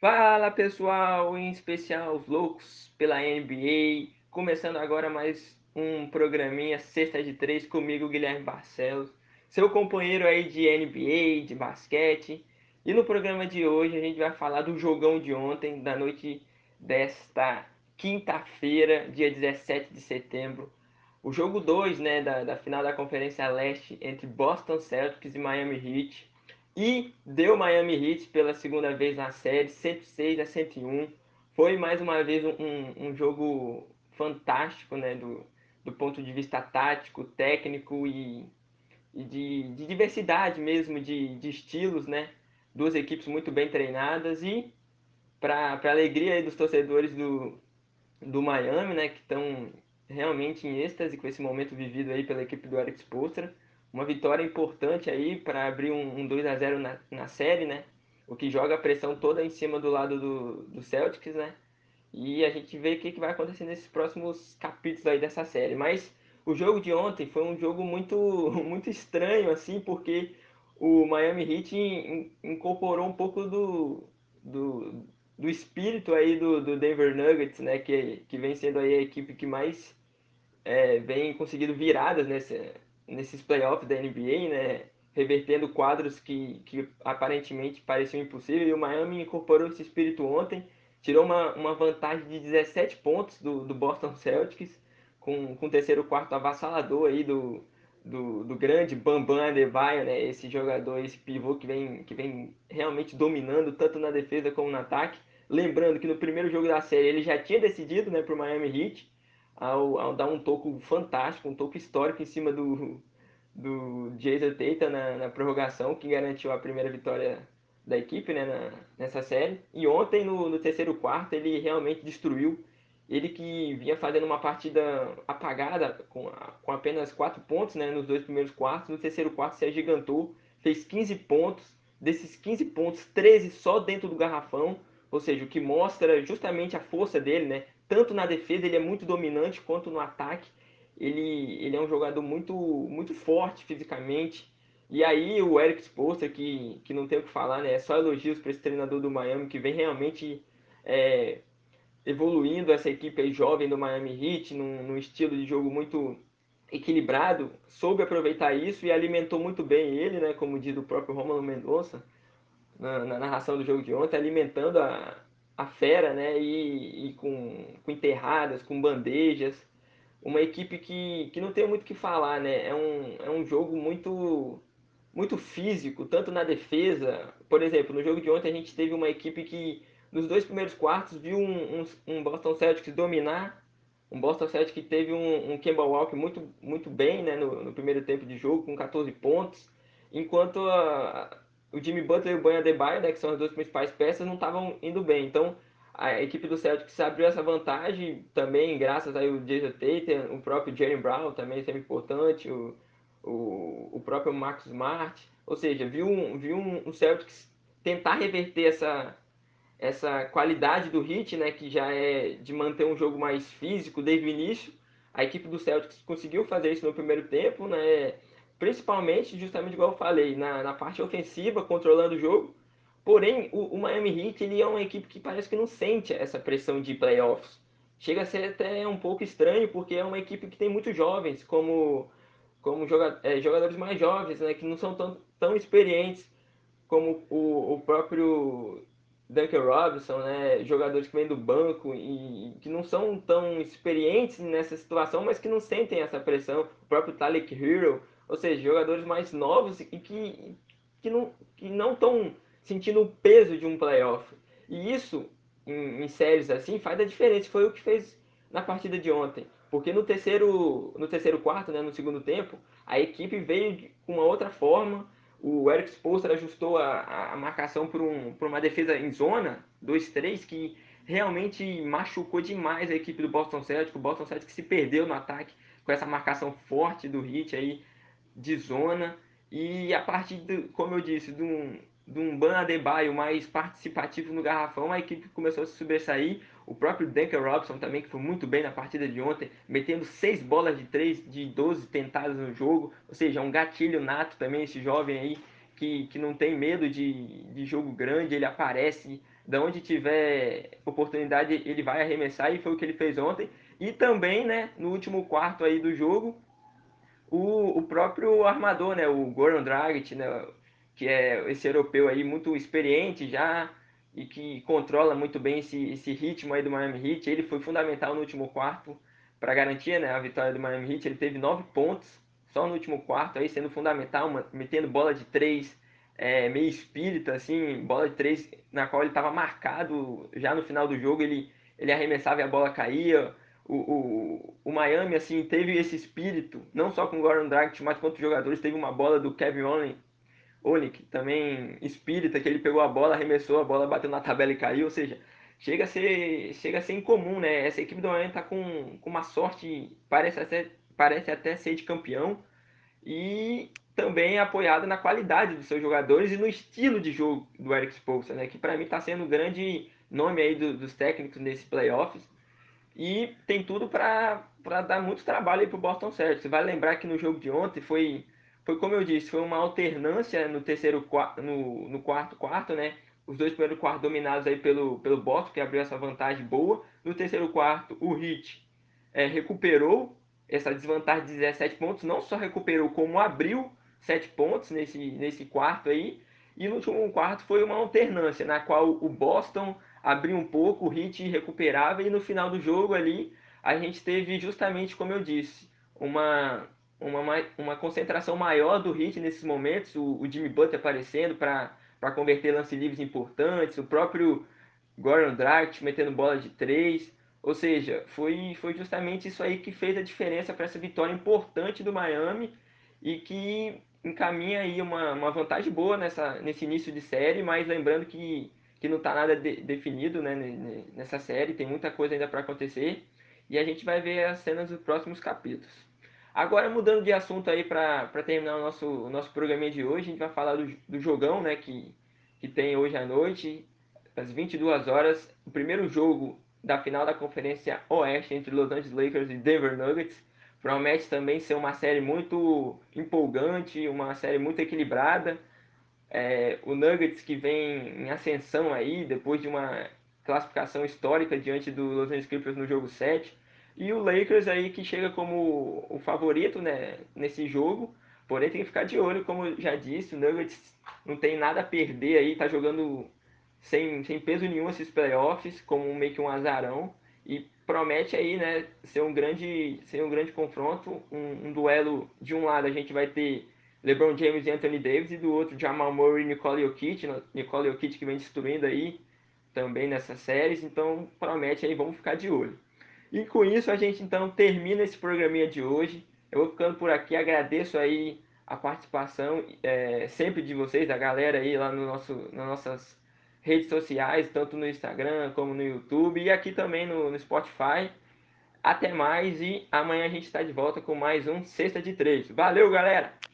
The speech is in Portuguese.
Fala pessoal, em especial os loucos pela NBA, começando agora mais um programinha Sexta de Três comigo, Guilherme Barcelos, seu companheiro aí de NBA, de basquete. E no programa de hoje a gente vai falar do jogão de ontem, da noite desta quinta-feira, dia 17 de setembro. O jogo 2 né, da, da final da Conferência Leste entre Boston Celtics e Miami Heat e deu Miami Heat pela segunda vez na série, 106 a 101. Foi mais uma vez um, um jogo fantástico, né, do, do ponto de vista tático, técnico e, e de, de, diversidade mesmo de, de estilos, né? Duas equipes muito bem treinadas e para alegria dos torcedores do, do Miami, né, que estão realmente em êxtase com esse momento vivido aí pela equipe do Eric Spoelstra uma vitória importante aí para abrir um, um 2 a 0 na, na série, né? O que joga a pressão toda em cima do lado do, do Celtics, né? E a gente vê o que, que vai acontecer nesses próximos capítulos aí dessa série. Mas o jogo de ontem foi um jogo muito, muito estranho, assim, porque o Miami Heat incorporou um pouco do, do, do espírito aí do, do Denver Nuggets, né? Que, que vem sendo aí a equipe que mais é, vem conseguindo viradas nesse, nesses playoffs da NBA, né? Revertendo quadros que, que aparentemente pareciam impossíveis. E o Miami incorporou esse espírito ontem, tirou uma, uma vantagem de 17 pontos do, do Boston Celtics, com, com o terceiro quarto avassalador aí do, do, do grande Bambam Adebayo, né? Esse jogador, esse pivô que vem, que vem realmente dominando tanto na defesa como no ataque. Lembrando que no primeiro jogo da série ele já tinha decidido né, para o Miami Heat, ao, ao dar um toco fantástico, um toco histórico em cima do, do Jason Tatum na, na prorrogação, que garantiu a primeira vitória da equipe né, na, nessa série. E ontem, no, no, terceiro quarto, ele realmente destruiu. Ele que vinha fazendo uma partida apagada, com, com apenas 4 pontos né, nos dois primeiros quartos. No terceiro quarto se agigantou, fez 15 pontos. Desses 15 pontos, 13 só dentro do garrafão. Ou seja, o que mostra justamente a força dele, né? Tanto na defesa, ele é muito dominante, quanto no ataque. Ele, ele é um jogador muito, muito forte fisicamente. E aí o Eric Spoelstra, que, que não tem o que falar, né? É só elogios para esse treinador do Miami, que vem realmente é, evoluindo essa equipe jovem do Miami Heat, num, num estilo de jogo muito equilibrado, soube aproveitar isso e alimentou muito bem ele, né? Como diz o próprio Romulo Mendonça na, na narração do jogo de ontem, alimentando a, a fera, né? E, e com, com, enterradas, com bandejas. Uma equipe que, que não tem muito o que falar, né? É um, é um jogo muito, muito físico, tanto na defesa. Por exemplo, no jogo de ontem a gente teve uma equipe que nos dois primeiros quartos viu um, um, um Boston Celtics dominar. Um Boston Celtics que teve um, um Kemba Walker muito, muito bem né, no, no primeiro tempo de jogo, com 14 pontos. Enquanto a, o Jimmy Butler e o Banha Adebayo, né, que são as duas principais peças, não estavam indo bem. Então, a equipe do Celtics abriu essa vantagem também, graças ao Jason Tatum, o próprio Jalen Brown também sempre importante, o, o, o próprio Marcus Smart. Ou seja, viu, um, viu um, um Celtics tentar reverter essa, essa qualidade do Heat, né, que já é de manter um jogo mais físico desde o início. A equipe do Celtics conseguiu fazer isso no primeiro tempo, né, principalmente, justamente igual eu falei, na, na parte ofensiva, controlando o jogo. Porém, o, o, Miami Heat ele é uma equipe que parece que não sente essa pressão de playoffs. Chega a ser até um pouco estranho, porque é uma equipe que tem muitos jovens, como, como joga, é, jogadores mais jovens, né, que não são tão, tão experientes como o, o próprio Duncan Robinson, né, jogadores que vêm do banco e que não são tão experientes nessa situação, mas que não sentem essa pressão. O próprio Talik Hero, ou seja, jogadores mais novos e que, que não que não estão sentindo o peso de um playoff. E isso, em, em, séries assim, faz a diferença. Foi o que fez na partida de ontem. Porque no terceiro, no terceiro quarto, né, no segundo tempo, a equipe veio com uma outra forma. O Eric Spoelstra ajustou a, a marcação para um, uma defesa em zona, 2-3, que realmente machucou demais a equipe do Boston Celtics. O Boston Celtics se perdeu no ataque com essa marcação forte do Heat aí de zona. E a partir, do, como eu disse, de um, de um Ban Adebayo mais participativo no garrafão, a equipe começou a se sobressair. O próprio Duncan Robson também, que foi muito bem na partida de ontem, metendo seis bolas de três de 12 tentadas no jogo. Ou seja, um gatilho nato também, esse jovem aí, que, que não tem medo de, de jogo grande, ele aparece, Da onde tiver oportunidade, ele vai arremessar e foi o que ele fez ontem. E também, né, no último quarto aí do jogo, o, o próprio armador, né, o Goran Dragic, né, que é esse europeu aí muito experiente já e que controla muito bem esse, esse ritmo aí do Miami Heat. Ele foi fundamental no último quarto para garantir né, a vitória do Miami Heat. Ele teve nove pontos só no último quarto, aí sendo fundamental, metendo bola de três, é, meio espírita, assim, bola de três na qual ele estava marcado já no final do jogo. Ele, ele arremessava e a bola caía. O, o, o Miami assim teve esse espírito, não só com o Gordon Dragic, mas com outros jogadores. Teve uma bola do Kevin Olin, Onik, também espírita, que ele pegou a bola, arremessou, a bola bateu na tabela e caiu. Ou seja, chega a ser, chega a ser incomum, né? Essa equipe do Miami tá com, com uma sorte, parece até, parece até ser de campeão, e também apoiada na qualidade dos seus jogadores e no estilo de jogo do Eric Spoelstra, né? Que para mim está sendo o grande nome aí do, dos técnicos nesse playoffs. E tem tudo para dar muito trabalho aí pro Boston Celtics. Você vai lembrar que no jogo de ontem foi, foi como eu disse, foi uma alternância no terceiro no, no quarto quarto, né? os dois primeiros quartos dominados aí pelo, pelo Boston, que abriu essa vantagem boa. No terceiro quarto, o Heat é, recuperou essa desvantagem de 17 pontos, não só recuperou, como abriu 7 pontos nesse, nesse quarto aí. E no último quarto foi uma alternância, na qual o Boston abriu um pouco, o Heat recuperava, e no final do jogo ali a gente teve justamente, como eu disse, uma, uma, uma concentração maior do Heat nesses momentos, o, o Jimmy Butler aparecendo para converter lance livres importantes, o próprio Gordon Dragic metendo bola de três. Ou seja, foi, foi justamente isso aí que fez a diferença para essa vitória importante do Miami e que encaminha aí uma, uma vantagem boa nessa, nesse início de série, mas lembrando que, que não está nada de, definido né, nessa série, tem muita coisa ainda para acontecer e a gente vai ver as cenas dos próximos capítulos. Agora, mudando de assunto aí para terminar o nosso, o nosso programinha de hoje, a gente vai falar do, do jogão né, que, que tem hoje à noite, às 22 horas, o primeiro jogo da final da Conferência Oeste entre Los Angeles Lakers e Denver Nuggets. Promete também ser uma série muito empolgante, uma série muito equilibrada. É, o Nuggets que vem em ascensão aí, depois de uma classificação histórica diante do Los Angeles Clippers no jogo 7. E o Lakers aí que chega como o favorito né, nesse jogo, porém tem que ficar de olho, como já disse, o Nuggets não tem nada a perder aí, tá jogando sem, sem peso nenhum esses playoffs, como meio que um azarão, e promete aí, né, ser um grande, ser um grande confronto, um, um duelo, de um lado a gente vai ter LeBron James e Anthony Davis, e do outro Jamal Murray e Nicole Jokic, Nicole Jokic que vem destruindo aí também nessas séries, então promete aí, vamos ficar de olho. E com isso a gente então termina esse programinha de hoje. Eu vou ficando por aqui, agradeço aí a participação é, sempre de vocês, da galera aí lá no nosso, nas nossas redes sociais, tanto no Instagram como no YouTube e aqui também no, no Spotify. Até mais e amanhã a gente está de volta com mais um Sexta de Três. Valeu, galera!